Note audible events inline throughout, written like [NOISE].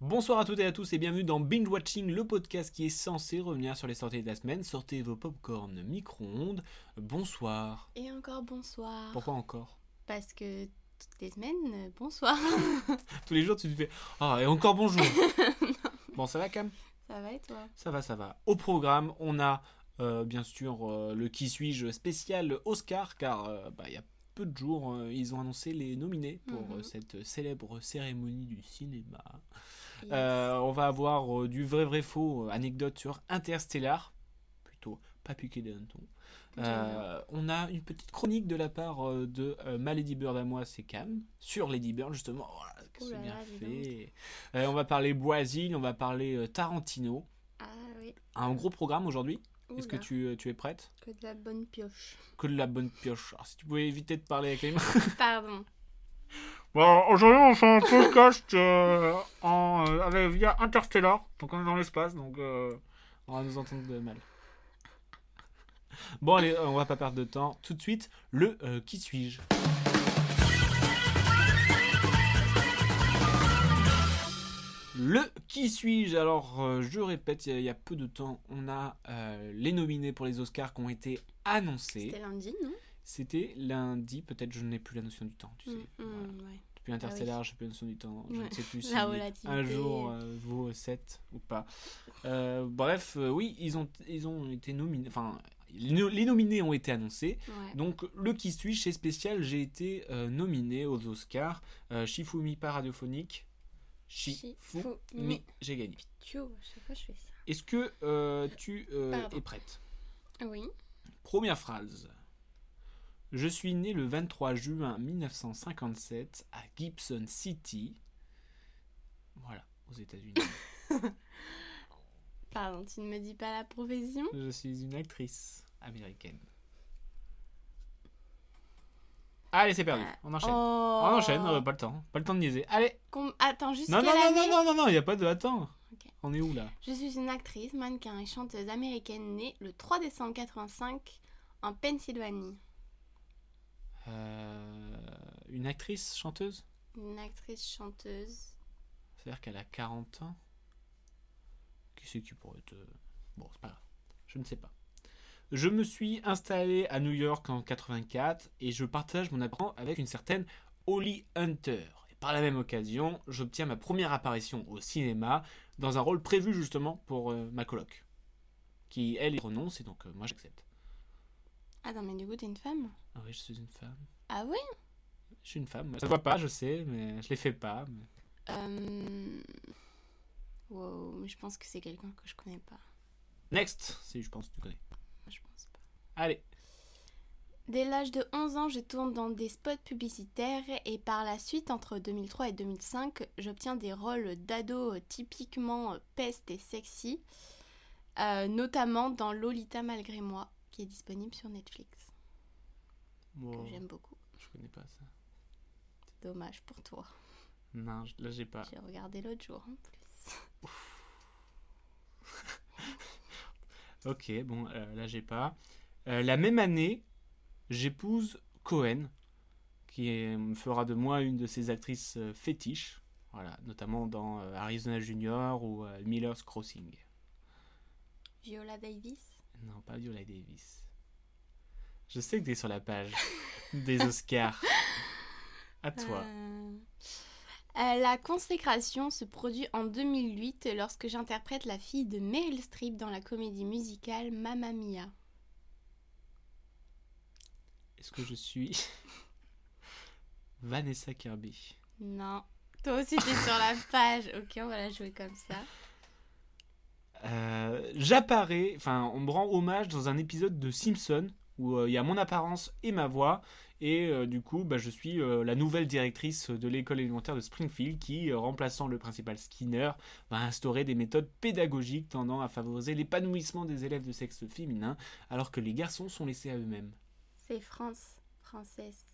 Bonsoir à toutes et à tous et bienvenue dans Binge Watching, le podcast qui est censé revenir sur les sorties de la semaine. Sortez vos popcorn micro-ondes. Bonsoir. Et encore bonsoir. Pourquoi encore? Parce que toutes les semaines, euh, bonsoir. [LAUGHS] Tous les jours tu te fais Ah, et encore bonjour. [LAUGHS] [LAUGHS] bon, ça va Cam? Ça va et toi? Ça va, ça va. Au programme, on a euh, bien sûr euh, le qui suis-je spécial Oscar, car euh, bah, il y a peu de jours, ils ont annoncé les nominés pour Mhm. cette célèbre cérémonie du cinéma. Yes. Euh, on va avoir euh, du vrai vrai faux, euh, anecdote sur Interstellar, plutôt pas piqué. J'aime Euh, on a une petite chronique de la part de euh, ma Lady Bird à moi, c'est Cam, sur Lady Bird justement. Que Ouh c'est là bien fait. Euh, on va parler Brésil, on va parler Tarantino. Ah oui. Un gros programme aujourd'hui. Est-ce que tu, tu es prête? Que de la bonne pioche. Que de la bonne pioche. Alors, si tu pouvais éviter de parler avec les mains. [LAUGHS] Pardon. Bon, aujourd'hui, on fait un podcast euh, en, euh, avec, via Interstellar. Donc, on est dans l'espace, donc euh, on va nous entendre de mal. Bon, allez, on va pas perdre de temps. Tout de suite, le euh, qui suis-je? Le qui suis-je? Alors, je répète, il y y, a peu de temps, on a les nominés pour les Oscars qui ont été annoncés. C'était lundi, non? C'était lundi, peut-être je n'ai plus la notion du temps, tu sais. Mm, Voilà. mm, ouais. Depuis Interstellar, j'ai plus la notion du temps. Je ne sais plus [LAUGHS] si un jour euh, vaut 7 ou pas. Euh, bref, euh, oui, ils ont, ils ont été nominés. Enfin, les no- les nominés ont été annoncés. Ouais. Donc, le qui suis chez Spécial, j'ai été euh, nominé aux Oscars. Shifumi pas radiophonique. Shifumi, j'ai gagné. Je. Est-ce que tu es prête? Oui. Première phrase. Je suis né le 23 juin 1957 à Gibson City. Voilà, aux États-Unis. [LAUGHS] Pardon, tu ne me dis pas la profession? Je suis une actrice américaine. Allez, c'est perdu. On enchaîne. Oh. On enchaîne, euh, pas le temps. Pas le temps de niaiser. Allez Com- Attends, juste Non, non, non, non, non, non, non, il n'y a pas de. Attends. On est où là? Je suis une actrice, mannequin et chanteuse américaine née le 3 décembre 85 en Pennsylvanie. Euh, Une actrice chanteuse Une actrice chanteuse. C'est-à-dire qu'elle a 40 ans Qui c'est qui pourrait être... Bon, c'est pas grave. Je ne sais pas. Je me suis installé à New York en 84 et je partage mon appartement avec une certaine Holly Hunter. Et par la même occasion, j'obtiens ma première apparition au cinéma dans un rôle prévu justement pour euh, ma coloc. Qui, elle, y renonce et donc euh, moi j'accepte. Attends, mais du coup, t'es une femme? Ah oui, je suis une femme. Ah oui Je suis une femme. Ça se voit pas, je sais, mais je les fais pas. mais- Euh... Wow, mais je pense que c'est quelqu'un que je connais pas. Next, si je pense que tu connais. Je pense pas. Allez. Dès l'âge de 11 ans, je tourne dans des spots publicitaires et par la suite, entre 2003 et 2005, j'obtiens des rôles d'ado typiquement peste et sexy, euh, notamment dans Lolita malgré moi, qui est disponible sur Netflix, Wow, que j'aime beaucoup. je connais pas ça. Dommage pour toi. Non, là j'ai pas. J'ai regardé l'autre jour en plus. [LAUGHS] Ok, bon, euh, là j'ai pas. Euh, la même année, j'épouse Cohen, qui est- me fera de moi une de ses actrices euh, fétiches. Voilà, notamment dans euh, Arizona Junior ou Miller's Crossing. Viola Davis Non, pas Viola Davis. Je sais que t'es sur la page des [LAUGHS] Oscars. À toi. Euh, euh, la consécration se produit en 2008 lorsque j'interprète la fille de Meryl Streep dans la comédie musicale Mamma Mia. Est-ce que je suis [LAUGHS] Vanessa Kirby? Non. Toi aussi t'es sur la page. Ok, on va la jouer comme ça. Euh, j'apparais, enfin, on me rend hommage dans un épisode de Simpson où euh, il y a mon apparence et ma voix. Et euh, du coup, bah, je suis euh, la nouvelle directrice de l'école élémentaire de Springfield qui, euh, remplaçant le principal Skinner, va instaurer des méthodes pédagogiques tendant à favoriser l'épanouissement des élèves de sexe féminin, alors que les garçons sont laissés à eux-mêmes. C'est France, française.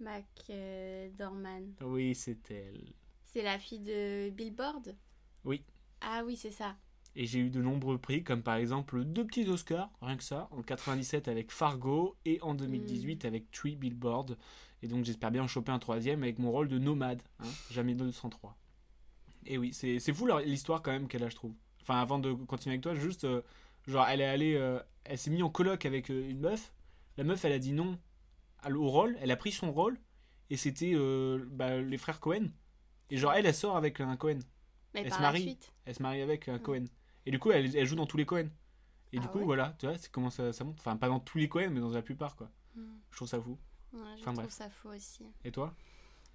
Mac euh, Dorman. Oui, c'est elle. C'est la fille de Billboard? Oui. Ah oui, c'est ça. Et j'ai eu de nombreux prix, comme par exemple deux petits Oscars, rien que ça, en 97 avec Fargo et en 2018 avec Three Billboard. Et donc j'espère bien en choper un troisième avec mon rôle de nomade, hein, jamais 203. Et oui, c'est fou l'histoire quand même qu'elle a, je trouve. Enfin, avant de continuer avec toi, juste, euh, genre, elle est allée, euh, elle s'est mise en coloc avec euh, une meuf. La meuf, elle a dit non au rôle, elle a pris son rôle, et c'était bah, les frères Cohen. Et genre, elle, elle sort avec un Cohen. Mais Elle par se la marie. suite. Elle se marie avec un Mm. Cohen. Et du coup, elle, elle joue dans tous les Cohen. Et du Ah coup, ouais voilà, tu vois, c'est comment ça, ça monte. Enfin, pas dans tous les Cohen, mais dans la plupart, quoi. Hmm. Je trouve ça fou. Ouais, je Enfin, trouve bref. ça fou aussi. Et toi?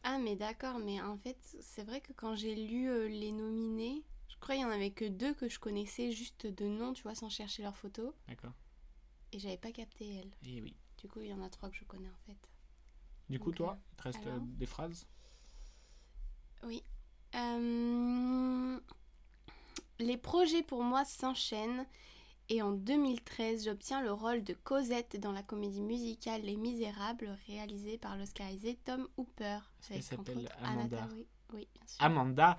Ah, mais d'accord, mais en fait, c'est vrai que quand j'ai lu euh, les nominés, je crois qu'il y en avait que deux que je connaissais juste de nom, tu vois, sans chercher leurs photos. D'accord. Et j'avais pas capté elle. Et oui. Du coup, il y en a trois que je connais en fait. Du coup, toi, il te reste Alors euh, des phrases? Euh, Les projets pour moi s'enchaînent et en 2013, j'obtiens le rôle de Cosette dans la comédie musicale Les Misérables réalisée par l'oscarisé Tom Hooper. Entre s'appelle Amanda. Oui, bien sûr. Amanda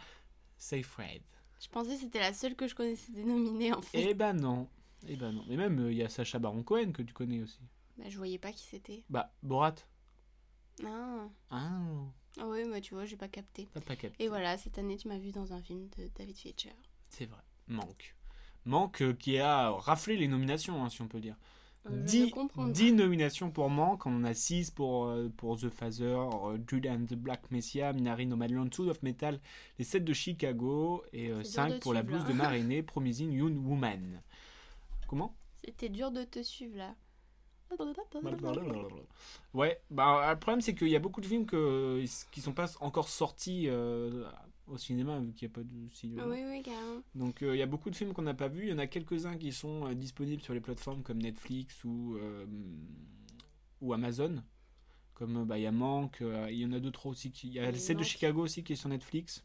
Seyfried. Je pensais que c'était la seule que je connaissais des nominés en fait. Eh ben non. Eh ben non. Mais même, euh, il y a Sacha Baron Cohen que tu connais aussi. Bah, je voyais pas qui c'était. Bah, Borat. Ah. Ah, Ah oui, mais tu vois, j'ai pas capté. t'as pas capté. Et voilà, cette année, tu m'as vu dans un film de David Fincher. C'est vrai. Manque. Manque euh, qui a raflé les nominations, hein, si on peut dire. Euh, je 10, peux comprendre. 10 nominations pour Manque, on en a 6 pour, euh, pour The Father, euh, Jude and the Black Messiah, Minari Nomadland, Soul of Metal, les 7 de Chicago et C'est dur 5 de pour la blouse là. [LAUGHS] de Marinée, Promising Young Woman. Comment? C'était dur de te suivre là. Ouais, bah, le problème c'est qu'il y a beaucoup de films que, qui sont pas encore sortis euh, au cinéma, vu qu'il n'y a pas de cinéma. Oui, oui, carrément. Donc euh, il y a beaucoup de films qu'on n'a pas vus. Il y en a quelques-uns qui sont euh, disponibles sur les plateformes comme Netflix ou, euh, ou Amazon. Comme bah, il y a Manque, il y en a d'autres aussi. Qui... Il y a Oui, le set de. Chicago aussi qui est sur Netflix.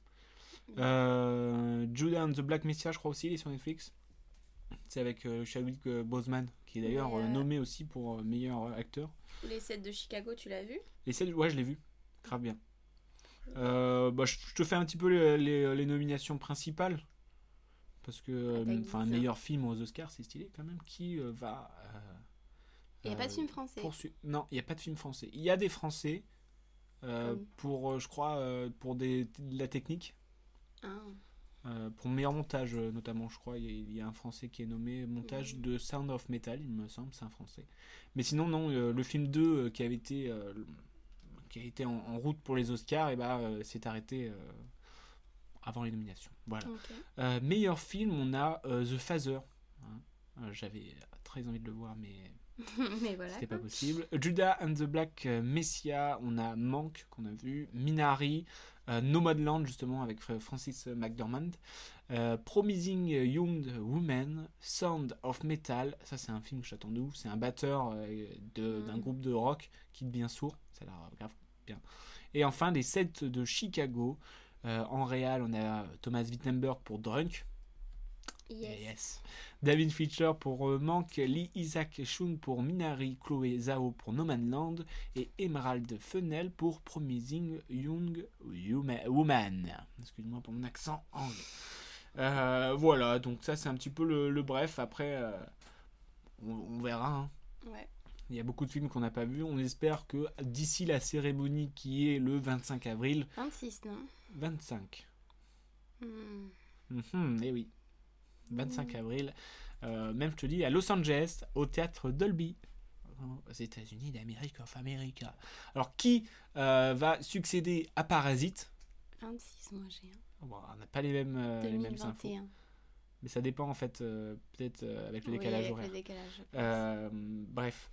Euh, Judah and the Black Messiah, je crois aussi, il est sur Netflix. C'est avec Chadwick Boseman, qui est d'ailleurs nommé aussi pour meilleur acteur. Les sets de Chicago, tu l'as vu? Les sept, ouais, je l'ai vu. Grave bien. Euh, bah, je je te fais un petit peu les, les- les nominations principales. Parce que, euh, t'as enfin, meilleur film aux Oscars, c'est stylé quand même. Qui euh, va. Il n'y a pas de film français. poursu- Non, il n'y a pas de film français. Il y a des Français euh, Comme pour, euh, je crois, euh, pour des, de la technique. Ah. Euh, pour meilleur montage, euh, notamment, je crois, il y, a- il y a un Français qui est nommé montage de Sound of Metal, il me semble, c'est un Français. Mais sinon, non, euh, le film 2 euh, qui avait été, euh, qui été en, en route pour les Oscars, et bah, euh, s'est arrêté euh, avant les nominations. Voilà. Euh, meilleur film, on a The Father. hein. J'avais très envie de le voir, mais [LAUGHS] Mais voilà. c'était pas possible. Judah and the Black Messiah, on a Manque qu'on a vu, Minari, euh, Nomadland justement avec Fr- Francis McDormand, euh, Promising Young Woman, Sound of Metal, ça c'est un film que j'attends de ouf, c'est un batteur euh, d'un Mm. groupe de rock qui devient sourd, ça a l'air grave bien. Et enfin les 7 de Chicago, euh, en réal on a Thomas Wittenberg pour Drunk, Yes. Yes. David Fincher pour euh, Manque, Lee Isaac Chung pour Minari, Chloé Zhao pour No Man Land et Emerald Fennel pour Promising Young Woman. Excuse-moi pour mon accent anglais. Euh, voilà, donc ça c'est un petit peu le, le bref. Après, euh, on, on verra. hein. Ouais. Il y a beaucoup de films qu'on n'a pas vus. On espère que d'ici la cérémonie qui est le 25 avril, 26, non 25, Hmm. Mhm, eh oui. 25 avril. Euh, même, je te dis, à Los Angeles, au théâtre Dolby. Aux États-Unis d'Amérique of America. Alors, qui euh, va succéder à Parasite? 26, moi j'ai un. Bon, On n'a pas les mêmes, euh, les mêmes infos. 2021. Mais ça dépend, en fait, euh, peut-être avec le Oui, décalage avec horaire. le décalage. bref.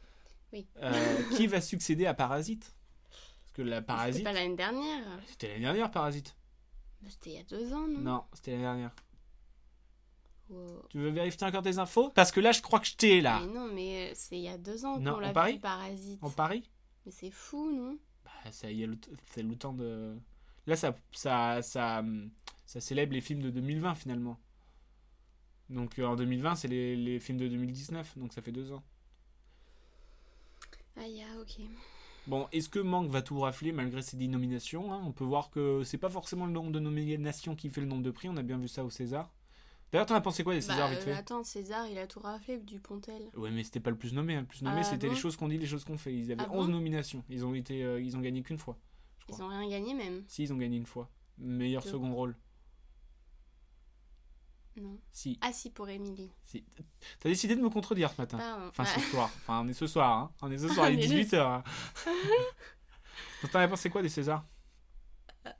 Oui. Euh, qui va succéder à Parasite? Parce que la C'était Parasite. pas l'année dernière. C'était l'année dernière, Parasite. C'était il y a deux ans, non? Non, c'était l'année dernière. Wow. Tu veux vérifier encore tes infos? Parce que là, je crois que je t'ai là. Mais non, mais euh, c'est il y a deux ans qu'on on l'a vu Parasite. En Paris Mais c'est fou, non? Bah, le, c'est le temps de. Là, ça, ça, ça, ça célèbre les films de 2020 finalement. Donc euh, en 2020, c'est les, les films de 2019, donc ça fait deux ans. Ah, ya, ok. Bon, est-ce que Manque va tout rafler malgré ses 10 nominations hein? On peut voir que c'est pas forcément le nombre de nominations qui fait le nombre de prix, on a bien vu ça au César. D'ailleurs, t'en as pensé quoi des Césars Bah, vite euh, fait? attends, César, il a tout raflé du Pontel. Ouais, mais c'était pas le plus nommé. hein. Le plus nommé, Ah c'était bon les choses qu'on dit, les choses qu'on fait. Ils avaient Ah 11 bon nominations. Ils ont, été, euh, ils ont gagné qu'une fois. Je Ils ont rien gagné, même. Si, ils ont gagné une fois. Meilleur second rôle. Non. Si, Ah, si, pour Émilie. si. T'as décidé de me contredire ce matin. Pardon. Enfin, ce soir. Enfin, on est ce soir. Hein. On est ce [LAUGHS] soir, il est On est le- 18h. T'en as pensé quoi des Césars? Euh,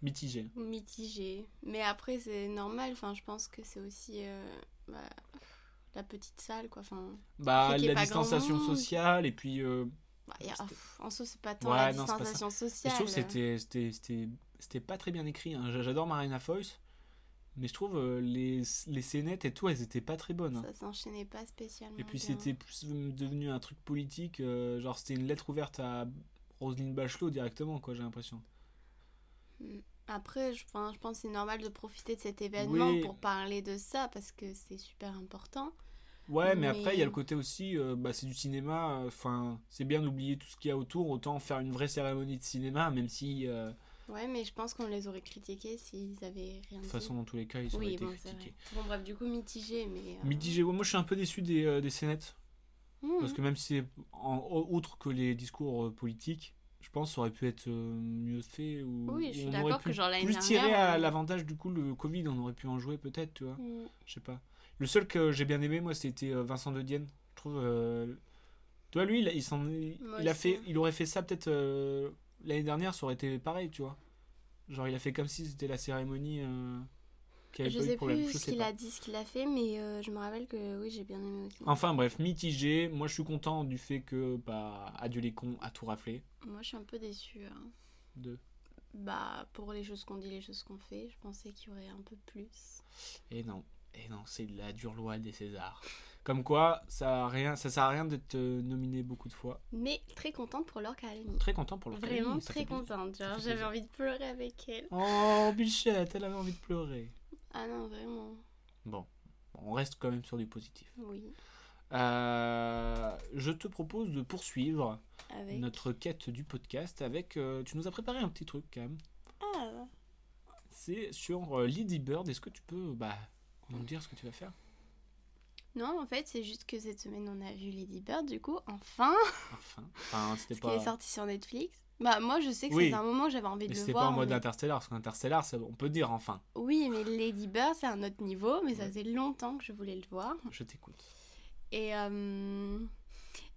Mitigé. Mitigé. Mais après, c'est normal. Enfin, je pense que c'est aussi euh, bah, la petite salle, quoi. Enfin, Bah, la distanciation sociale et puis. euh, bah, a- en soi, c'est pas tant Ouais, la non, distanciation sociale. je trouve que c'était, pas très bien écrit. hein. J'a- J'adore Marina Foïs, mais je trouve euh, les, les scénettes et tout, elles étaient pas très bonnes. hein. Ça s'enchaînait pas spécialement. Et puis c'était plus devenu un truc politique, euh, genre c'était une lettre ouverte à Roselyne Bachelot directement, quoi, j'ai l'impression. Après, je, enfin, je pense que c'est normal de profiter de cet événement Oui. pour parler de ça parce que c'est super important. Ouais, mais, Mais- après, il y a le côté aussi, euh, bah, c'est du cinéma, enfin, c'est bien d'oublier tout ce qu'il y a autour, autant faire une vraie cérémonie de cinéma, même si, Ouais, mais je pense qu'on les aurait critiqués s'ils avaient rien toute dit. façon, dans tous les cas, ils auraient oui, été bon, critiqués. Bon, bref, du coup, mitigé, mais. euh, Mitigé, moi je suis un peu déçu des, euh, des scénettes. hmm. Parce que même si c'est en, outre que les discours euh, politiques, je pense que ça aurait pu être euh, mieux fait. Ou, Oui, je suis d'accord que genre l'année plus tirer dernière, à l'avantage du coup le Covid, on aurait pu en jouer peut-être, tu vois. Hmm. Je sais pas. Le seul que j'ai bien aimé, moi, c'était Vincent de Dienne. Je trouve. euh, Tu vois, lui, il, il, s'en est- Moi il a fait, il aurait fait ça peut-être l'année dernière, ça aurait été pareil, tu vois. Genre, il a fait comme si c'était la cérémonie euh, qui avait Je pas eu sais de problème. plus Je ce sais qu'il pas. a dit, ce qu'il a fait, mais euh, je me rappelle que oui, j'ai bien aimé aussi. Enfin bref, mitigé. Moi, je suis content du fait que, bah, Adieu les cons a tout raflé. Moi, je suis un peu déçue. hein. De... Bah, pour les choses qu'on dit, les choses qu'on fait, je pensais qu'il y aurait un peu plus. Et non, et non, c'est la dure loi des Césars. Comme quoi, ça a rien, ça sert à rien d'être nominé beaucoup de fois. Mais très contente pour Laure Calamy. Très content pour le Vraiment ça très contente. Genre, j'avais envie de pleurer avec elle. Oh, Bichette, elle avait envie de pleurer. Ah non, vraiment. Bon, on reste quand même sur du positif. Oui. Euh, je te propose de poursuivre Avec. notre quête du podcast avec. euh, tu nous as préparé un petit truc quand même. Ah, C'est sur euh, Lady Bird. Est-ce que tu peux bah, nous dire ce que tu vas faire? Non, en fait, c'est juste que cette semaine, on a vu Lady Bird, du coup, enfin, Enfin, enfin [LAUGHS] c'était pas. qui est sorti sur Netflix. Bah, moi, je sais que Oui. c'est un moment où j'avais envie de le c'était voir. pas en mode mais- Interstellar, parce qu'Interstellar, on peut dire enfin. Oui, mais Lady Bird, c'est un autre niveau, mais ça faisait longtemps que je voulais le voir. Je t'écoute. Et, euh,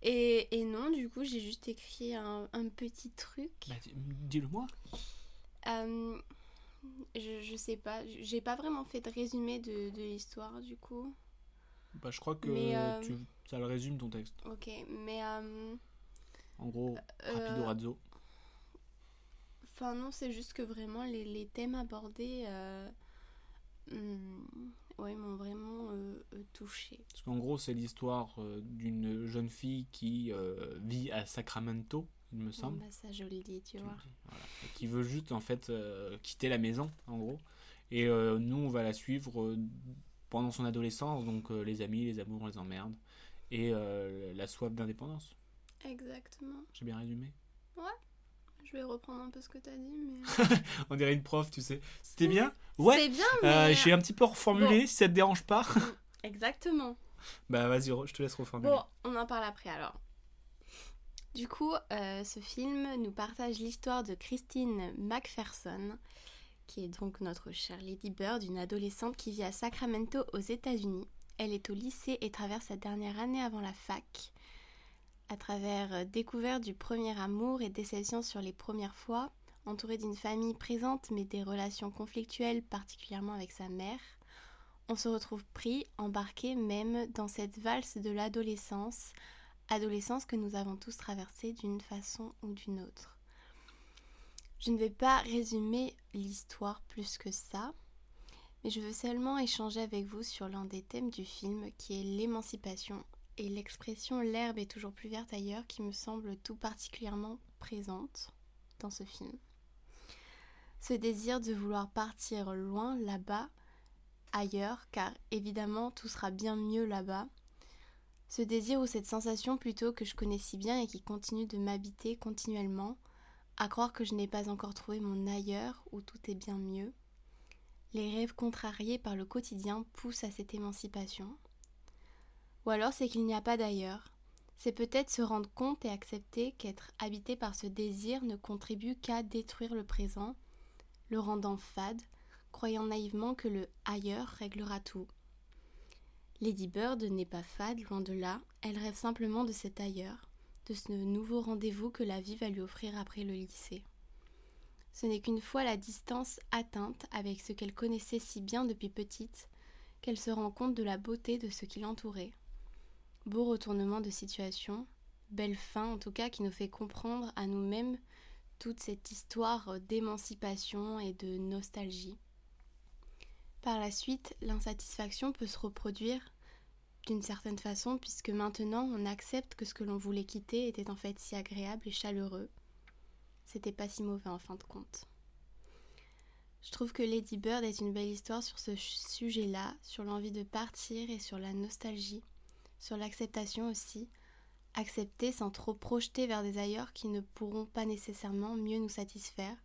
et, et non, du coup, j'ai juste écrit un, un petit truc. Bah, dis- dis-le moi. Euh, je, je sais pas, j'ai pas vraiment fait de résumé de, de l'histoire, du coup. Bah, je crois que Mais, euh, tu, ça le résume ton texte. Ok, mais. euh, En gros, euh, rapido razzo. Enfin non, c'est juste que vraiment les, les thèmes abordés hum, ouais, m'ont vraiment euh, touchée. Parce qu'en gros, c'est l'histoire euh, d'une jeune fille qui euh, vit à Sacramento, il me semble. bah, ça, je le dis, tu Tu vois. dis, voilà. Qui veut juste en fait quitter la maison, en gros. Et nous, on va la suivre pendant son adolescence, donc euh, les amis, les amours, les emmerdes, et euh, la soif d'indépendance. Exactement. J'ai bien résumé? Je vais reprendre un peu ce que t'as dit, mais. [LAUGHS] On dirait une prof, tu sais. C'était bien? [LAUGHS] Ouais. C'est bien, Euh, mais. J'ai un petit peu reformulé, si ça te dérange pas. [LAUGHS] Exactement. bah vas-y, je te laisse reformuler. Bon, on en parle après alors. Du coup, euh, ce film nous partage l'histoire de Christine McPherson, qui est donc notre chère Lady Bird, une adolescente qui vit à Sacramento aux États-Unis. Elle est au lycée et traverse sa dernière année avant la fac. À travers euh, découverte du premier amour et déception sur les premières fois, entourée d'une famille présente mais des relations conflictuelles, particulièrement avec sa mère, on se retrouve pris, embarqué même dans cette valse de l'adolescence, adolescence que nous avons tous traversée d'une façon ou d'une autre. Je ne vais pas résumer l'histoire plus que ça, mais je veux seulement échanger avec vous sur l'un des thèmes du film qui est l'émancipation et l'expression l'herbe est toujours plus verte ailleurs qui me semble tout particulièrement présente dans ce film. Ce désir de vouloir partir loin là-bas, ailleurs, car évidemment tout sera bien mieux là-bas. Ce désir ou cette sensation plutôt que je connais si bien et qui continue de m'habiter continuellement, à croire que je n'ai pas encore trouvé mon ailleurs où tout est bien mieux. Les rêves contrariés par le quotidien poussent à cette émancipation. Ou alors c'est qu'il n'y a pas d'ailleurs. C'est peut-être se rendre compte et accepter qu'être habité par ce désir ne contribue qu'à détruire le présent, le rendant fade, croyant naïvement que le ailleurs réglera tout. Lady Bird n'est pas fade, loin de là, elle rêve simplement de cet ailleurs, de ce nouveau rendez-vous que la vie va lui offrir après le lycée. Ce n'est qu'une fois la distance atteinte avec ce qu'elle connaissait si bien depuis petite, qu'elle se rend compte de la beauté de ce qui l'entourait. Beau retournement de situation, belle fin en tout cas qui nous fait comprendre à nous-mêmes toute cette histoire d'émancipation et de nostalgie. Par la suite, l'insatisfaction peut se reproduire d'une certaine façon puisque maintenant on accepte que ce que l'on voulait quitter était en fait si agréable et chaleureux. C'était pas si mauvais en fin de compte. Je trouve que Lady Bird est une belle histoire sur ce sujet-là, sur l'envie de partir et sur la nostalgie, sur l'acceptation aussi, accepter sans trop projeter vers des ailleurs qui ne pourront pas nécessairement mieux nous satisfaire,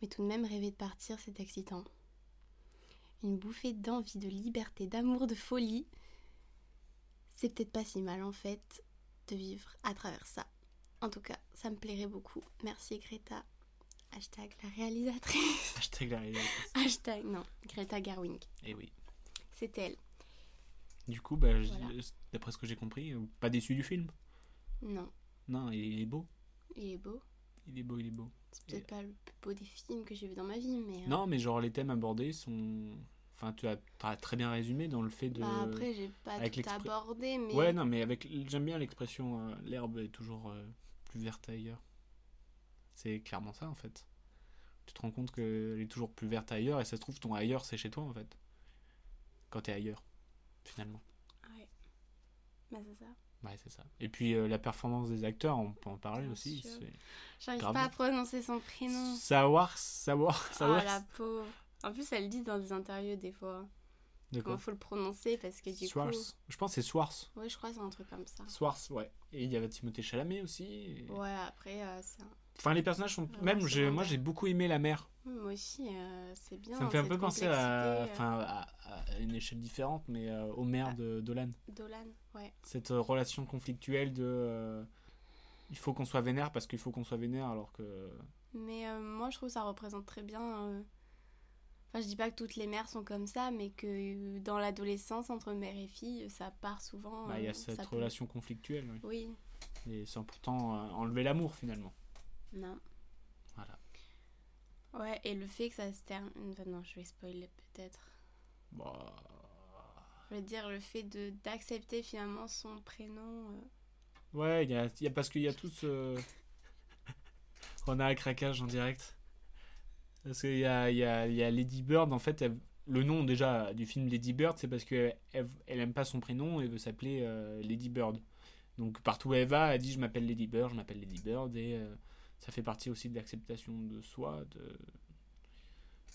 mais tout de même rêver de partir, c'est excitant. Une bouffée d'envie, de liberté, d'amour, de folie. C'est peut-être pas si mal en fait de vivre à travers ça. En tout cas, ça me plairait beaucoup. Merci Greta. Hashtag la réalisatrice. [LAUGHS] Hashtag la réalisatrice. Hashtag, non, Greta Garwing. Eh oui. C'est elle. Du coup, bah, Voilà. d'après ce que j'ai compris, euh, pas déçu du film Non, Non, il il est beau. il est beau. Il est beau, il est beau. C'est peut-être pas le plus beau des films que j'ai vu dans ma vie, mais. euh, Non, mais genre les thèmes abordés sont. Enfin, tu as, très bien résumé dans le fait de. Bah après, j'ai pas avec tout abordé, mais. Ouais, non, mais avec j'aime bien l'expression euh, l'herbe est toujours euh, plus verte ailleurs. C'est clairement ça en fait. Tu te rends compte qu'elle est toujours plus verte ailleurs et ça se trouve ton ailleurs c'est chez toi en fait. Quand t'es ailleurs, finalement. Ouais. Bah, c'est ça. Ouais, c'est ça. Et puis euh, la performance des acteurs, on peut en parler Bien aussi. J'arrive pas à prononcer son prénom. Savoir, savoir, Oh savoir. la pauvre. En plus, elle le dit dans des interviews des fois. Comment faut le prononcer parce que du coup. Je pense que c'est Swars. Ouais, je crois que c'est un truc comme ça. Swars, ouais. Et il y avait Timothée Chalamet aussi. et- Ouais, après, euh, c'est un- Enfin, les personnages sont. Même, j'ai- moi j'ai beaucoup aimé la mère. Moi aussi, euh, c'est bien. Ça me fait un peu penser à, complexité, enfin, à, à une échelle différente, mais euh, au maire Ah. de Dolan. euh, Dolan, ouais. Cette euh, relation conflictuelle de. euh, il faut qu'on soit vénère parce qu'il faut qu'on soit vénère alors que. Mais euh, moi, je trouve que ça représente très bien. Euh, Enfin, je dis pas que toutes les mères sont comme ça, mais que euh, dans l'adolescence, entre mère et fille, ça part souvent. bah, Il y euh, a cette ça peut- relation conflictuelle. oui. Oui, Et sans pourtant euh, enlever l'amour finalement. non. Voilà. Ouais, et le fait que ça se termine. enfin, non, je vais spoiler peut-être. Bah, Je veux dire, le fait de d'accepter finalement son prénom. euh, Ouais, y a, y a- parce qu'il y a tout ce. On a un craquage en direct. Parce qu'il y a, il y, a, il y a Lady Bird, en fait, elle- le nom déjà du film Lady Bird, c'est parce qu'elle elle, elle aime pas son prénom et veut s'appeler euh, Lady Bird. Donc partout où elle va, elle dit je m'appelle Lady Bird, je m'appelle Lady Bird et euh, ça fait partie aussi de l'acceptation de soi. De...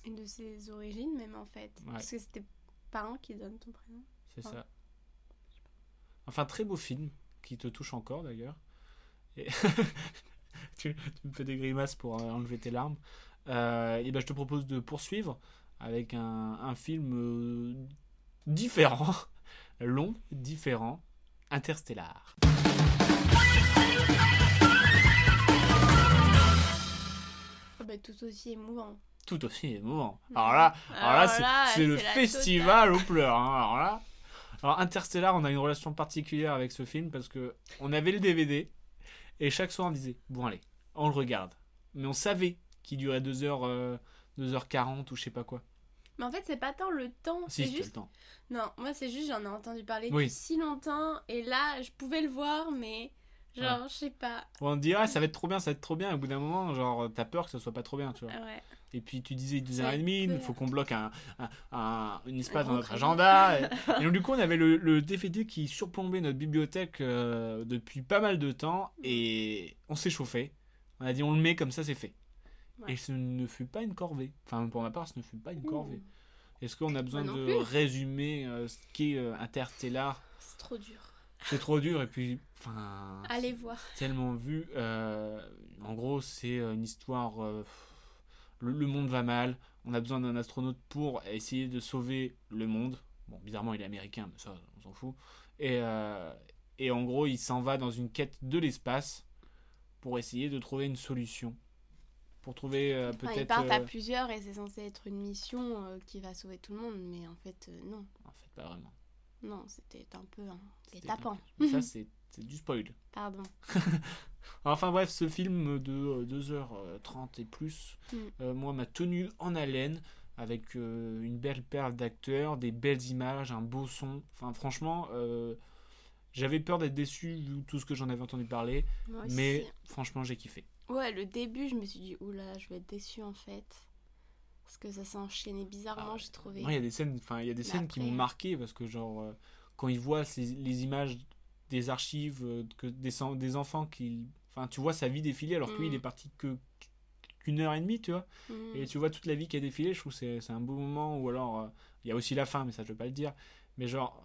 Et de ses origines, même en fait. Ouais. Parce que c'était parents qui donnent ton prénom. C'est ça. Enfin, très beau film qui te touche encore d'ailleurs. Et [LAUGHS] tu, tu me fais des grimaces pour euh, enlever tes larmes. Euh, et ben, je te propose de poursuivre avec un, un film euh, différent, [LAUGHS] long, différent, interstellar. Ah bah, tout aussi émouvant. Tout aussi émouvant. Alors là, alors là, Alors c'est- là, c'est le c'est la festival aux pleurs. hein. Alors là, alors Interstellar, on a une relation particulière avec ce film parce que on avait le DVD et chaque soir on disait bon allez, on le regarde. Mais on savait qu'il durait 2 heures, euh, 2h40 ou je sais pas quoi. Mais en fait, c'est pas tant le temps. Si, c'est juste. le temps. Non, moi, c'est juste, j'en ai entendu parler Oui. depuis si longtemps. Et là, je pouvais le voir, mais. Genre, je sais pas. On dit ah ça va être trop bien, ça va être trop bien. Et au bout d'un moment, genre t'as peur que ce soit pas trop bien, tu vois. Ouais. Et puis tu disais deux Ça heures et demie, il peut faut qu'on bloque un, un, un- une espace dans notre agenda. Et, et [LAUGHS] donc du coup, on avait le, le DVD qui surplombait notre bibliothèque euh, depuis pas mal de temps et on s'est chauffé. On a dit on le met comme ça, c'est fait. Ouais. Et ce ne fut pas une corvée. Enfin, pour ma part, ce ne fut pas une corvée. Est-ce qu'on a besoin Moi non de plus. résumer euh, ce qu'est euh, Interstellar? C'est trop dur. C'est trop dur et puis, enfin, Allez voir. tellement vu. euh, en gros, c'est euh, une histoire. le, le monde va mal. On a besoin d'un astronaute pour essayer de sauver le monde. Bon, bizarrement, il est américain, mais ça, on s'en fout. Et, et en gros, il s'en va dans une quête de l'espace pour essayer de trouver une solution. Pour trouver euh, Enfin, ils peut-être. partent à euh, plusieurs et c'est censé être une mission euh, qui va sauver tout le monde, mais en fait, euh, non. En fait, pas vraiment. Non, c'était un peu un C'était tapant. pas- mais Ça, [LAUGHS] c'est du spoil. Pardon. [LAUGHS] Enfin bref, ce film de euh, 2h30 et plus, Mm. moi, m'a tenu en haleine avec une belle perle d'acteurs, des belles images, un beau son. Enfin franchement, j'avais peur d'être déçu vu tout ce que j'en avais entendu parler, Moi aussi. mais franchement, j'ai kiffé. Ouais, le début, je me suis dit, oula, je vais être déçue en fait. Parce que ça s'est enchaîné bizarrement, Ah, j'ai trouvé. Il y a des scènes, enfin, il y a des Mais scènes qui m'ont marqué parce que genre euh, quand ils voient ces- les images des archives euh, que des, des enfants qui, enfin, tu vois sa vie défiler alors que lui, Mm. il est parti que qu'une heure et demie, tu vois. Mm. Et tu vois toute la vie qui a défilé, je trouve que c'est c'est un beau moment. Ou alors, euh, il y a aussi la fin, mais ça je veux pas le dire. Mais genre,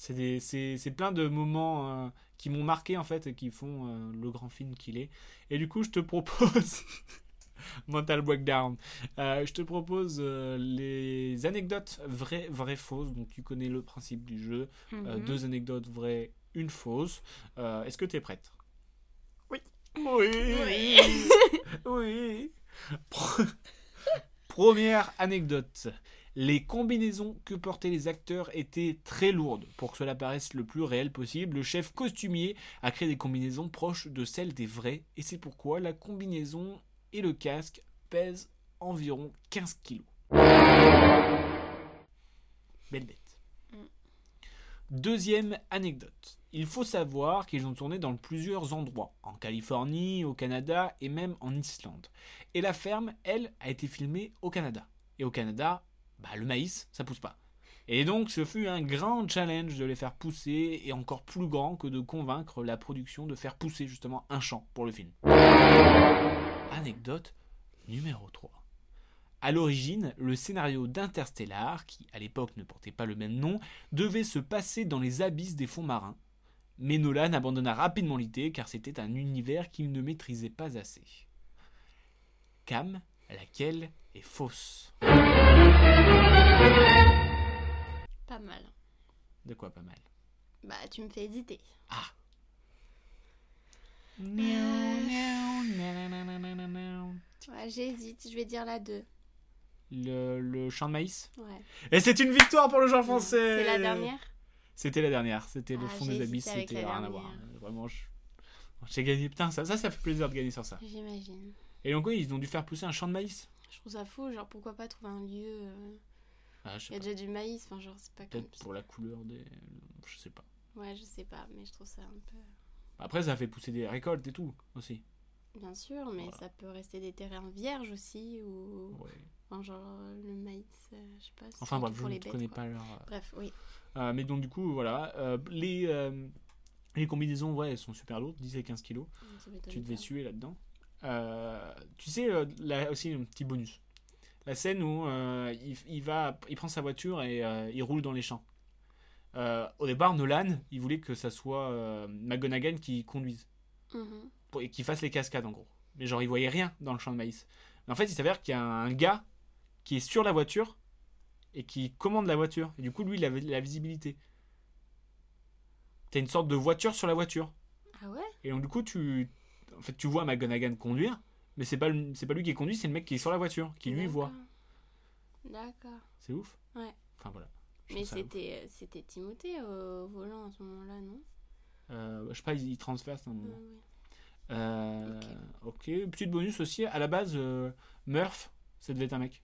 c'est des- c'est c'est plein de moments euh, qui m'ont marqué en fait et qui font euh, le grand film qu'il est. Et du coup, je te propose. [LAUGHS] Mental Breakdown. Euh, je te propose euh, les anecdotes vraies, vraies, fausses. Donc tu connais le principe du jeu. Mhm. deux anecdotes vraies, une fausse. Est-ce que tu es prête? Oui. Oui. Oui. [LAUGHS] Première anecdote. Les combinaisons que portaient les acteurs étaient très lourdes. Pour que cela paraisse le plus réel possible, le chef costumier a créé des combinaisons proches de celles des vrais, et c'est pourquoi la combinaison et le casque pèsent environ 15 kilos. Belle bête. Deuxième anecdote. Il faut savoir qu'ils ont tourné dans plusieurs endroits, en Californie, au Canada et même en Islande. Et la ferme, elle, a été filmée au Canada. Et au Canada, bah, le maïs, ça pousse pas. Et donc ce fut un grand challenge de les faire pousser, et encore plus grand que de convaincre la production de faire pousser justement un champ pour le film. Anecdote numéro 3. À l'origine, le scénario d'Interstellar, qui à l'époque ne portait pas le même nom, devait se passer dans les abysses des fonds marins. Mais Nolan abandonna rapidement l'idée car c'était un univers qu'il ne maîtrisait pas assez. Cam, laquelle est fausse Pas mal. De quoi pas mal? Bah, tu me fais hésiter. Ouais, j'hésite. Je vais dire la 2. Le, le champ de maïs? Ouais. Et c'est une victoire pour le joueur français C'est la dernière? C'était la dernière, c'était le Ah, fond des abysses, c'était rien à voir. dernière. Vraiment, je- j'ai gagné. Putain, ça, ça, ça fait plaisir de gagner sur ça. J'imagine. Et donc, oui, ils ont dû faire pousser un champ de maïs. Je trouve ça fou. Genre, pourquoi pas trouver un lieu. euh, Ah, Il y a pas. déjà du maïs. Enfin, genre, c'est pas. Peut-être pour la couleur des. Je sais pas. Ouais, je sais pas. Mais je trouve ça un peu. Après, ça fait pousser des récoltes et tout aussi. Bien sûr, mais Voilà. ça peut rester des terrains vierges aussi. Ou. Ouais. Enfin, genre, le maïs. euh, je sais pas. Enfin bref, je ne connais quoi. pas leur. euh, Bref, oui. Euh, mais donc du coup, voilà. euh, les, les combinaisons, ouais, elles sont super lourdes, 10 et 15 kilos. Tu devais suer là-dedans. Euh, tu sais, euh, là aussi, un petit bonus. La scène où euh, il, il va, il prend sa voiture et euh, il roule dans les champs. Au départ, Nolan, il voulait que ça soit McGonagall qui conduise. Mhm. pour- et qui fasse les cascades en gros. Mais genre il voyait rien dans le champ de maïs. Mais en fait il s'avère qu'il y a un gars qui est sur la voiture et qui commande la voiture. Et du coup lui il avait la visibilité. T'as une sorte de voiture sur la voiture. Ah ouais? Et donc du coup tu, en fait tu vois McGonagall conduire, mais c'est pas c'est pas lui qui conduit, c'est le mec qui est sur la voiture qui lui voit. D'accord. C'est ouf. Ouais. Enfin voilà. Je Mais ça ouf. c'était c'était Timothée au volant à ce moment-là, non? Euh, je sais pas, il, il transverse un Ah moment. Euh, ok, petit bonus aussi. À la base, euh, Murph, ça devait être un mec.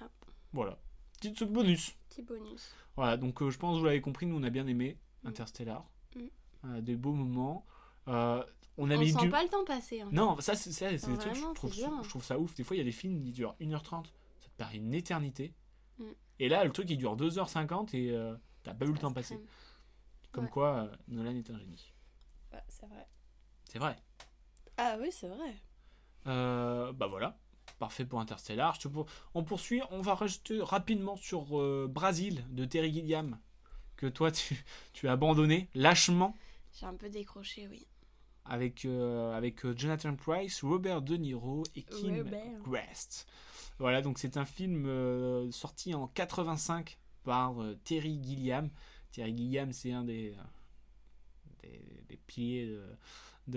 Ah. Voilà. Petit bonus. Petit bonus. Voilà, donc euh, je pense que vous l'avez compris, nous on a bien aimé. Interstellar. Mm. Euh, des beaux moments. On a On mis sent du. pas le temps passer. hein. Non, ça, c'est c'est- c'est des trucs, je trouve, je trouve ça ouf. Des fois, il y a des films qui durent 1h30, ça te paraît une éternité. Mm. Et là, le truc, il dure 2h50 et euh, t'as pas eu le temps passer. Comme Ouais. quoi, euh, Nolan est un génie. Ouais, c'est vrai. C'est vrai. Ah oui, c'est vrai. Euh, bah voilà, parfait pour Interstellar. Je te pour- On poursuit, on va rester rapidement sur euh, Brasil de Terry Gilliam, que toi tu, tu as abandonné lâchement J'ai un peu décroché, oui. Avec, euh, avec euh, Jonathan Price, Robert De Niro et Kim Robert. West. Voilà, donc c'est un film euh, sorti en 85 par euh, Terry Gilliam. Terry Gilliam, c'est un des, des, des piliers de-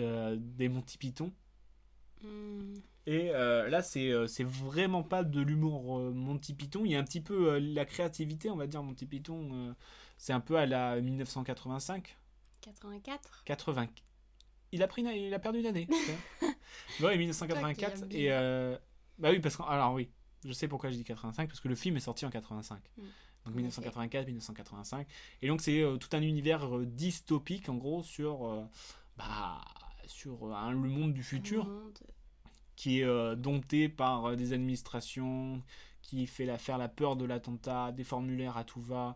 de- des Monty Python. Hmm. Et là, c'est vraiment pas de l'humour Monty Python. Il y a un petit peu la créativité, on va dire, Monty Python. c'est un peu à la 1985. 84 80. Il a, pris, une- il a perdu une année. [LAUGHS] ouais, 1984. Toi qui aimes Et. euh, bah oui, parce que. Alors oui, je sais pourquoi je dis 85, parce que le film est sorti en 85. Mm. Donc En 1984, 1985. Et donc c'est euh, tout un univers euh, dystopique, en gros, sur. euh, bah, sur le monde du futur monde. qui est dompté par des administrations, qui fait la, faire la peur de l'attentat, des formulaires à tout va,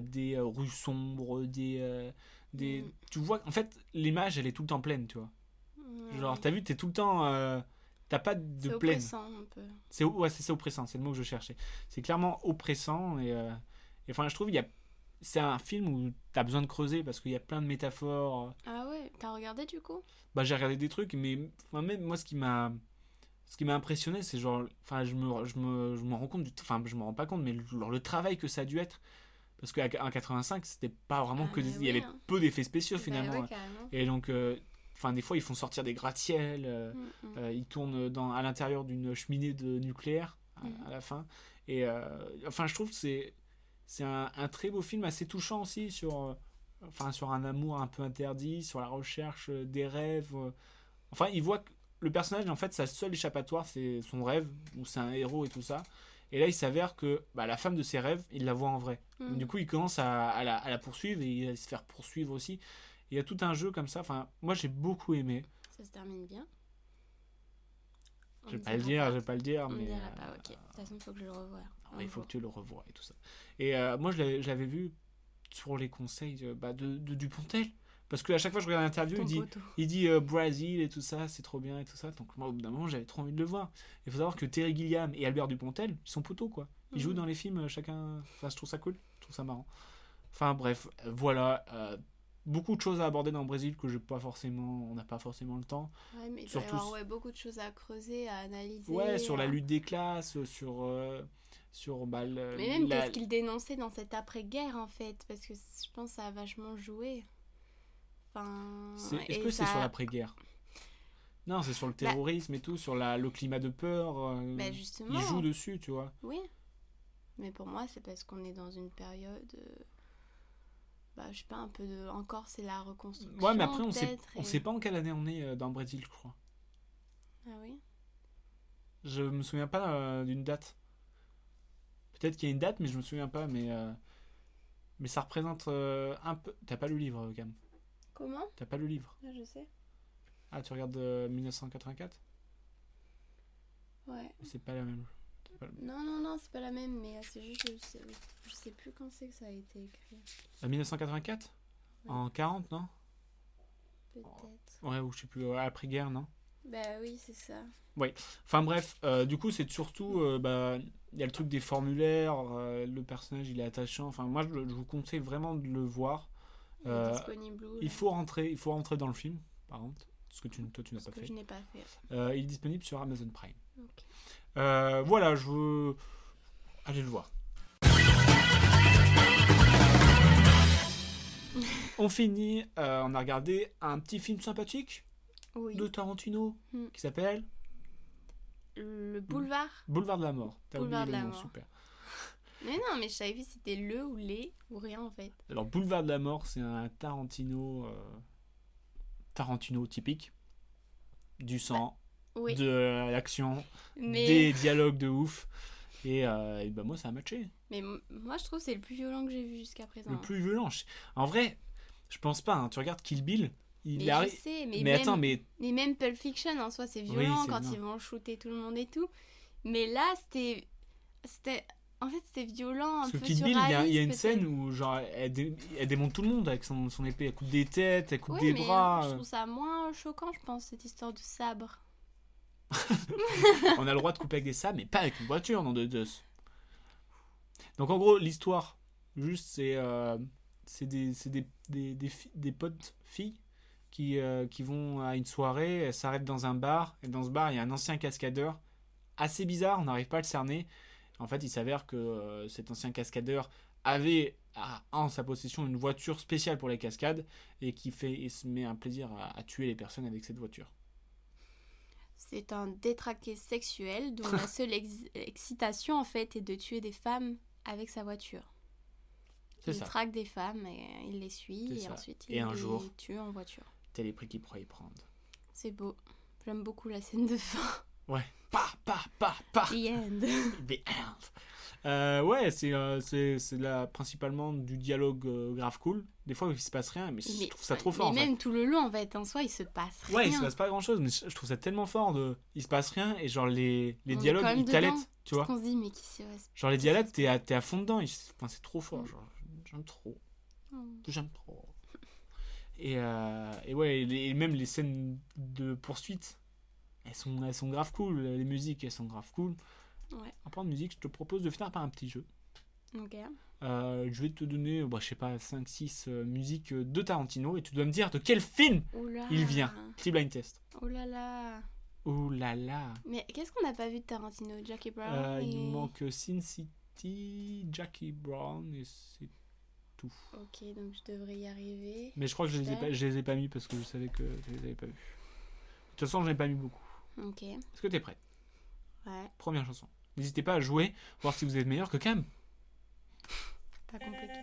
des rues sombres, des, des... Mm. Tu vois, en fait, l'image, elle est tout le temps pleine, tu vois. Ouais. Genre, t'as vu, t'es tout le temps... euh, T'as pas de C'est plaine. oppressant un peu. C'est ouais, c'est oppressant, c'est le mot que je cherchais. C'est clairement oppressant et, euh, et enfin, je trouve il y a c'est un film où t'as besoin de creuser parce qu'il y a plein de métaphores. Ah ouais, t'as regardé du coup? Bah, j'ai regardé des trucs, mais enfin, même moi, ce qui m'a ce qui m'a impressionné, c'est genre, enfin, je me, je me, je me rends compte, du, enfin, je me rends pas compte, mais genre, le travail que ça a dû être, parce qu'en 85, c'était pas vraiment Ah, que, des- il y avait hein. peu d'effets spéciaux Bah finalement. ouais, carrément. Et donc, euh, enfin, des fois, ils font sortir des gratte-ciels. euh, Mm, mm. euh, il tourne dans, à l'intérieur d'une cheminée de nucléaire à, à la fin. Et enfin, je trouve que c'est c'est un, un très beau film, assez touchant aussi sur enfin sur un amour un peu interdit, sur la recherche des rêves. Enfin, il voit que le personnage en fait sa seule échappatoire c'est son rêve ou c'est un héros et tout ça. Et là, il s'avère que bah, la femme de ses rêves, il la voit en vrai. Mm. Donc, du coup, il commence à, à la, à la poursuivre et il va se faire poursuivre aussi. Il y a tout un jeu comme ça. Enfin, moi, j'ai beaucoup aimé. Ça se termine bien. On Je vais pas le dire, pas. je vais pas le dire, On mais. dira euh, pas, ok. De toute façon, il faut que je le revoie. ouais, il faut que tu le revoies et tout ça. Et euh, moi, je l'avais- vu sur les conseils de, bah, de, de Dupontel. Parce qu'à chaque fois que je regarde l'interview, il dit, il dit euh, Brésil et tout ça, c'est trop bien et tout ça. Donc, moi, au bout d'un moment, j'avais trop envie de le voir. Il faut savoir que Terry Gilliam et Albert Dupontel, ils sont poteaux, quoi. Ils jouent dans les films, euh, chacun. Enfin, je trouve ça cool. Je trouve ça marrant. Enfin, bref, euh, voilà. euh, beaucoup de choses à aborder dans le Brésil que j'ai pas forcément. On n'a pas forcément le temps. Ouais, mais Surtout avoir s- ouais, beaucoup de choses à creuser, à analyser. Ouais, sur la à- lutte des classes, sur. euh, sur bah, le- Mais même la- qu'est-ce qu'il dénonçait dans cette après-guerre en fait Parce que je pense que ça a vachement joué. Enfin. Est-ce que c'est sur l'après-guerre? Non, c'est sur le Bah- terrorisme et tout, sur la, le climat de peur. euh, Bah, il justement. joue dessus, tu vois. Oui. Mais pour moi, c'est parce qu'on est dans une période. euh, Bah, je sais pas, un peu de. Encore, c'est la reconstruction. Ouais, mais après, on sait, peut-être, on et- sait pas en quelle année on est euh, dans le Brésil, je crois. Ah oui? Je me souviens pas euh, d'une date. Peut-être qu'il y a une date, mais je me souviens pas. Mais, euh, mais ça représente euh, un peu. T'as pas le livre, Cam Comment T'as pas le livre Ah, Je sais. Ah, tu regardes euh, 1984 Ouais. C'est pas la même. pas la. Non, non, non, c'est pas la même, mais euh, c'est juste. Je sais, je sais plus quand c'est que ça a été écrit. Euh, 1984 Ouais. En 40, non Peut-être. Ouais, ou je sais plus, euh, après-guerre, non Bah oui, c'est ça. Enfin bref, euh, du coup c'est surtout, euh, bah, il y a le truc des formulaires, euh, le personnage il est attachant, enfin moi je, je vous conseille vraiment de le voir. Il est Euh, disponible où Il là faut rentrer, il faut rentrer dans le film, par contre, ce que tu, toi tu n'as pas que fait. je n'ai pas fait. Euh, il est disponible sur Amazon Prime. Euh, voilà, je veux... Allez le voir. [LAUGHS] On finit, euh, on a regardé un petit film sympathique Oui. de Tarantino Mm. qui s'appelle Le boulevard Boulevard de la mort. Boulevard de la mort. super. Mais non, mais je savais pas si c'était le ou les ou rien en fait. Alors, Boulevard de la Mort, c'est un Tarantino, euh, Tarantino typique. Du sang, Oui. de l'action, Mais, des [LAUGHS] dialogues de ouf. Et, euh, et ben moi, ça a matché. mais m- moi je trouve que c'est le plus violent que j'ai vu jusqu'à présent. Le plus violent. je- En vrai, je pense pas. hein. Tu regardes Kill Bill, il Mais arrive. je sais, mais, Mais, même, attends, mais mais même Pulp Fiction en soi, c'est violent c'est quand violent. ils vont shooter tout le monde et tout. Mais là, c'était. C'était. En fait, c'était violent, un peu Kill Bill, il y a, il y a une scène où genre elle, dé- elle démonte tout le monde avec son, son épée, elle coupe des têtes, elle coupe Ouais, des mais bras. je euh. trouve ça moins choquant, je pense, cette histoire de sabre. [LAUGHS] On a le droit de couper avec des sabres, mais pas avec une voiture dans Dead Us. Donc en gros, l'histoire, juste, c'est euh, c'est des, c'est des, des, des, fi- des potes filles qui, euh, qui vont à une soirée, elles s'arrêtent dans un bar, et dans ce bar, il y a un ancien cascadeur, assez bizarre, on n'arrive pas à le cerner. En fait, il s'avère que euh, cet ancien cascadeur avait en sa possession une voiture spéciale pour les cascades, et qui fait, et se met un plaisir à- à tuer les personnes avec cette voiture. C'est un détraqué sexuel dont la [LAUGHS] seule ex- excitation, en fait, est de tuer des femmes avec sa voiture. Il ça. traque des femmes et il les suit et ça. ensuite Et il un les jour- tue en voiture. Tel les prix qu'il pourrait y prendre. C'est beau. J'aime beaucoup la scène de fin. Ouais. Pa, pa, pa, pa. The end. [LAUGHS] The end. Euh, ouais, c'est euh, c'est c'est là principalement du dialogue euh, grave cool. Des fois, il se passe rien, mais, je trouve ça trop fort. Mais en fait. même tout le long, en fait, en soi, il se passe rien. Ouais, il se passe pas grand chose, mais je je trouve ça tellement fort de. Il se passe rien et genre les, les On est dialogues, quand même ils dedans. t'allaitent, tu vois. Parce qu'on se dit, mais qui se passe Genre les dialogues, t'es à, t'es à fond dedans. ils- Enfin, c'est trop fort. Mm. Genre, j'aime trop. Oh. J'aime trop. Et, euh, et ouais, et les- et même les scènes de poursuite, elles sont, elles sont grave cool. Les musiques, elles sont grave cool. Ouais. En parlant de musique, je te propose de finir par un petit jeu. Ok. Euh, je vais te donner, bah, je sais pas, 5-6 musiques euh, de Tarantino et tu dois me dire de quel film Oula. il vient. Petit blind test. Oh là là. Oh là là. Mais qu'est-ce qu'on n'a pas vu de Tarantino? Jackie Brown Euh, et... Il nous manque Sin City, Jackie Brown et c'est tout. Ok, donc je devrais y arriver. Mais je crois que je les, ai pas, je les ai pas mis parce que je savais que je les avais pas vus. De toute façon, j'en ai pas mis beaucoup. Ok. Est-ce que t'es prêt? Ouais, Première chanson. N'hésitez pas à jouer, voir si vous êtes meilleur que Cam. pas compliqué.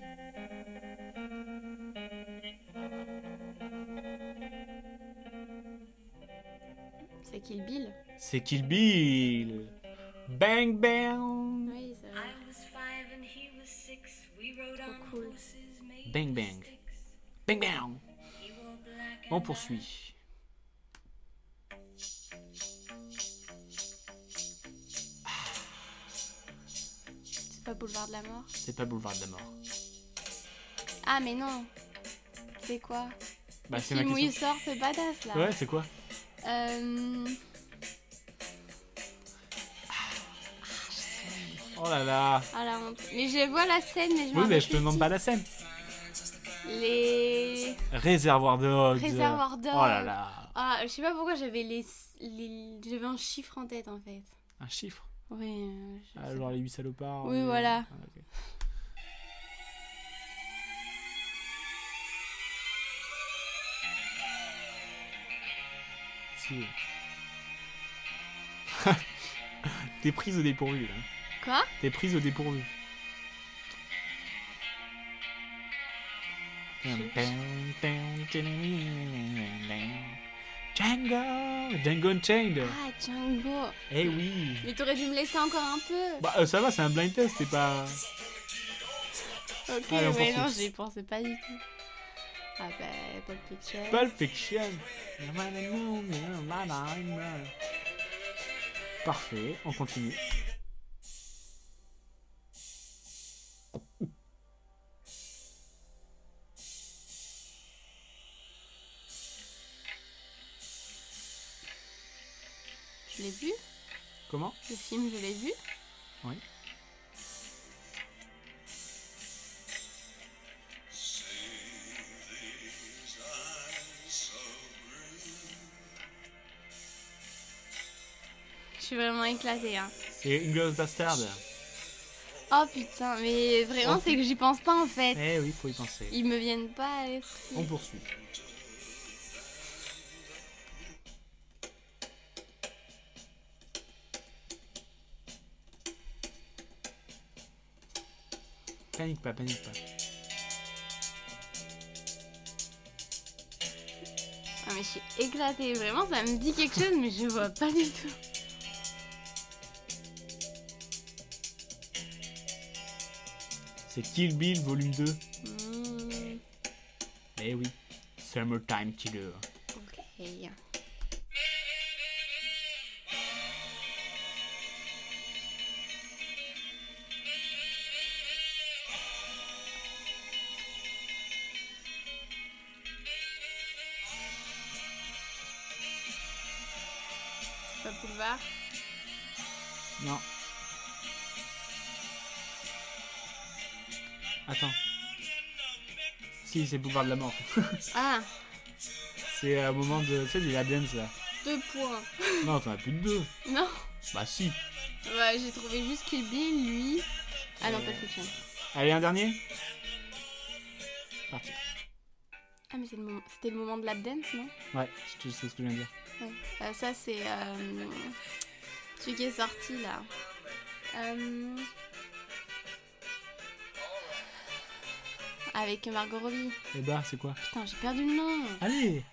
C'est Kill Bill C'est Kill Bill. Bang bang. Oui, c'est vrai. Trop cool. Bang bang. Bang bang. On poursuit. Pas Boulevard de la Mort C'est pas Boulevard de la Mort. Ah, mais non C'est quoi Bah, Le c'est ma film où il sort, c'est badass là Ouais, c'est quoi Euh... Oh là là. Ah la honte. Mais je vois la scène, mais je me Oui, mais je te demande pas la scène. Les... Réservoir Dogs. Réservoir Dogs. Oh là là. Ah, je sais pas pourquoi j'avais les... les... J'avais un chiffre en tête en fait. Un chiffre. Oui, euh, je Ah, sais genre les 8 salopards. Oui, les- voilà. Ah, ok. Si. [LAUGHS] T'es prise au dépourvu là. Quoi? T'es prise au dépourvu. Django Django Unchained Ah, Django. Eh oui Mais t'aurais dû me laisser encore un peu. Bah euh, ça va, c'est un blind test, c'est pas... ok, allez, on mais non, j'y pensais pas du tout. Ah bah, Pulp Fiction. Pulp Fiction Parfait, on continue. L'ai vu Comment? Le film, je l'ai vu Oui. Je suis vraiment éclatée, hein. C'est Inglourious Bastard. Oh putain, mais vraiment, Oh. c'est que j'y pense pas en fait. Eh oui, faut y penser. Ils me viennent pas à l'esprit. On poursuit. Panique pas, panique pas. Ah, mais je suis éclatée. Vraiment, ça me dit quelque chose, mais je vois pas du tout. C'est Kill Bill volume 2. Hmm. Eh oui. Summertime Killer. Ok. Si, c'est Boulevard de la Mort. Ah, [LAUGHS] c'est euh, au moment de. Tu sais, du dance là. deux points. Non, t'en as plus de deux. Non Bah si. Ouais, j'ai trouvé juste Kill Bill, lui. Ah non, pas Fiction. Allez, un dernier Parti. Ah, mais c'est le moment- c'était le moment de lap dance, non? Ouais, sais ce que je viens de dire. Ouais. Euh, ça, c'est euh, celui qui est sorti là. Euh, Avec Margot Robbie. Et bah, c'est quoi? Putain, j'ai perdu le nom. Allez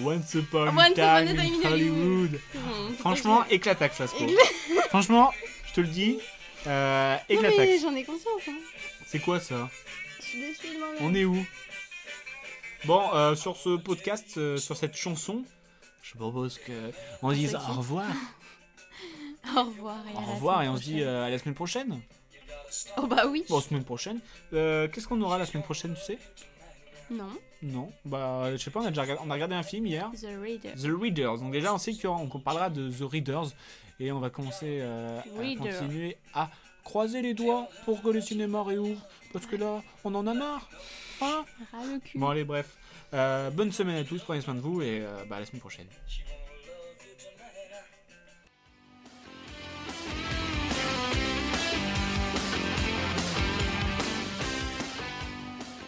Once upon a time a in time in Hollywood. Bon, Franchement, éclataxe ça, score. Écla- Franchement, je te le dis, euh, Non, éclataxe. j'en ai conscience. Hein. C'est quoi ça? Je suis déçue de moi-même. On est où? Bon, euh, sur ce podcast, euh, sur cette chanson, je propose que on dise s'inquiète. au revoir. [LAUGHS] Au revoir. Et Au revoir et on se dit euh, à la semaine prochaine. Oh bah oui. Bon, semaine prochaine. Euh, Qu'est-ce qu'on aura la semaine prochaine, tu sais? Non. Non. Bah, je sais pas, on a déjà regardé, on a regardé un film hier. The Reader. The Readers. Donc déjà, on sait qu'on parlera de The Readers et on va commencer euh, à continuer à croiser les doigts pour que le cinéma réouvre. Parce que là, on en a marre. Hein? Ras le cul. bon, allez, bref. Euh, bonne semaine à tous, prenez soin de vous et bah, à la semaine prochaine.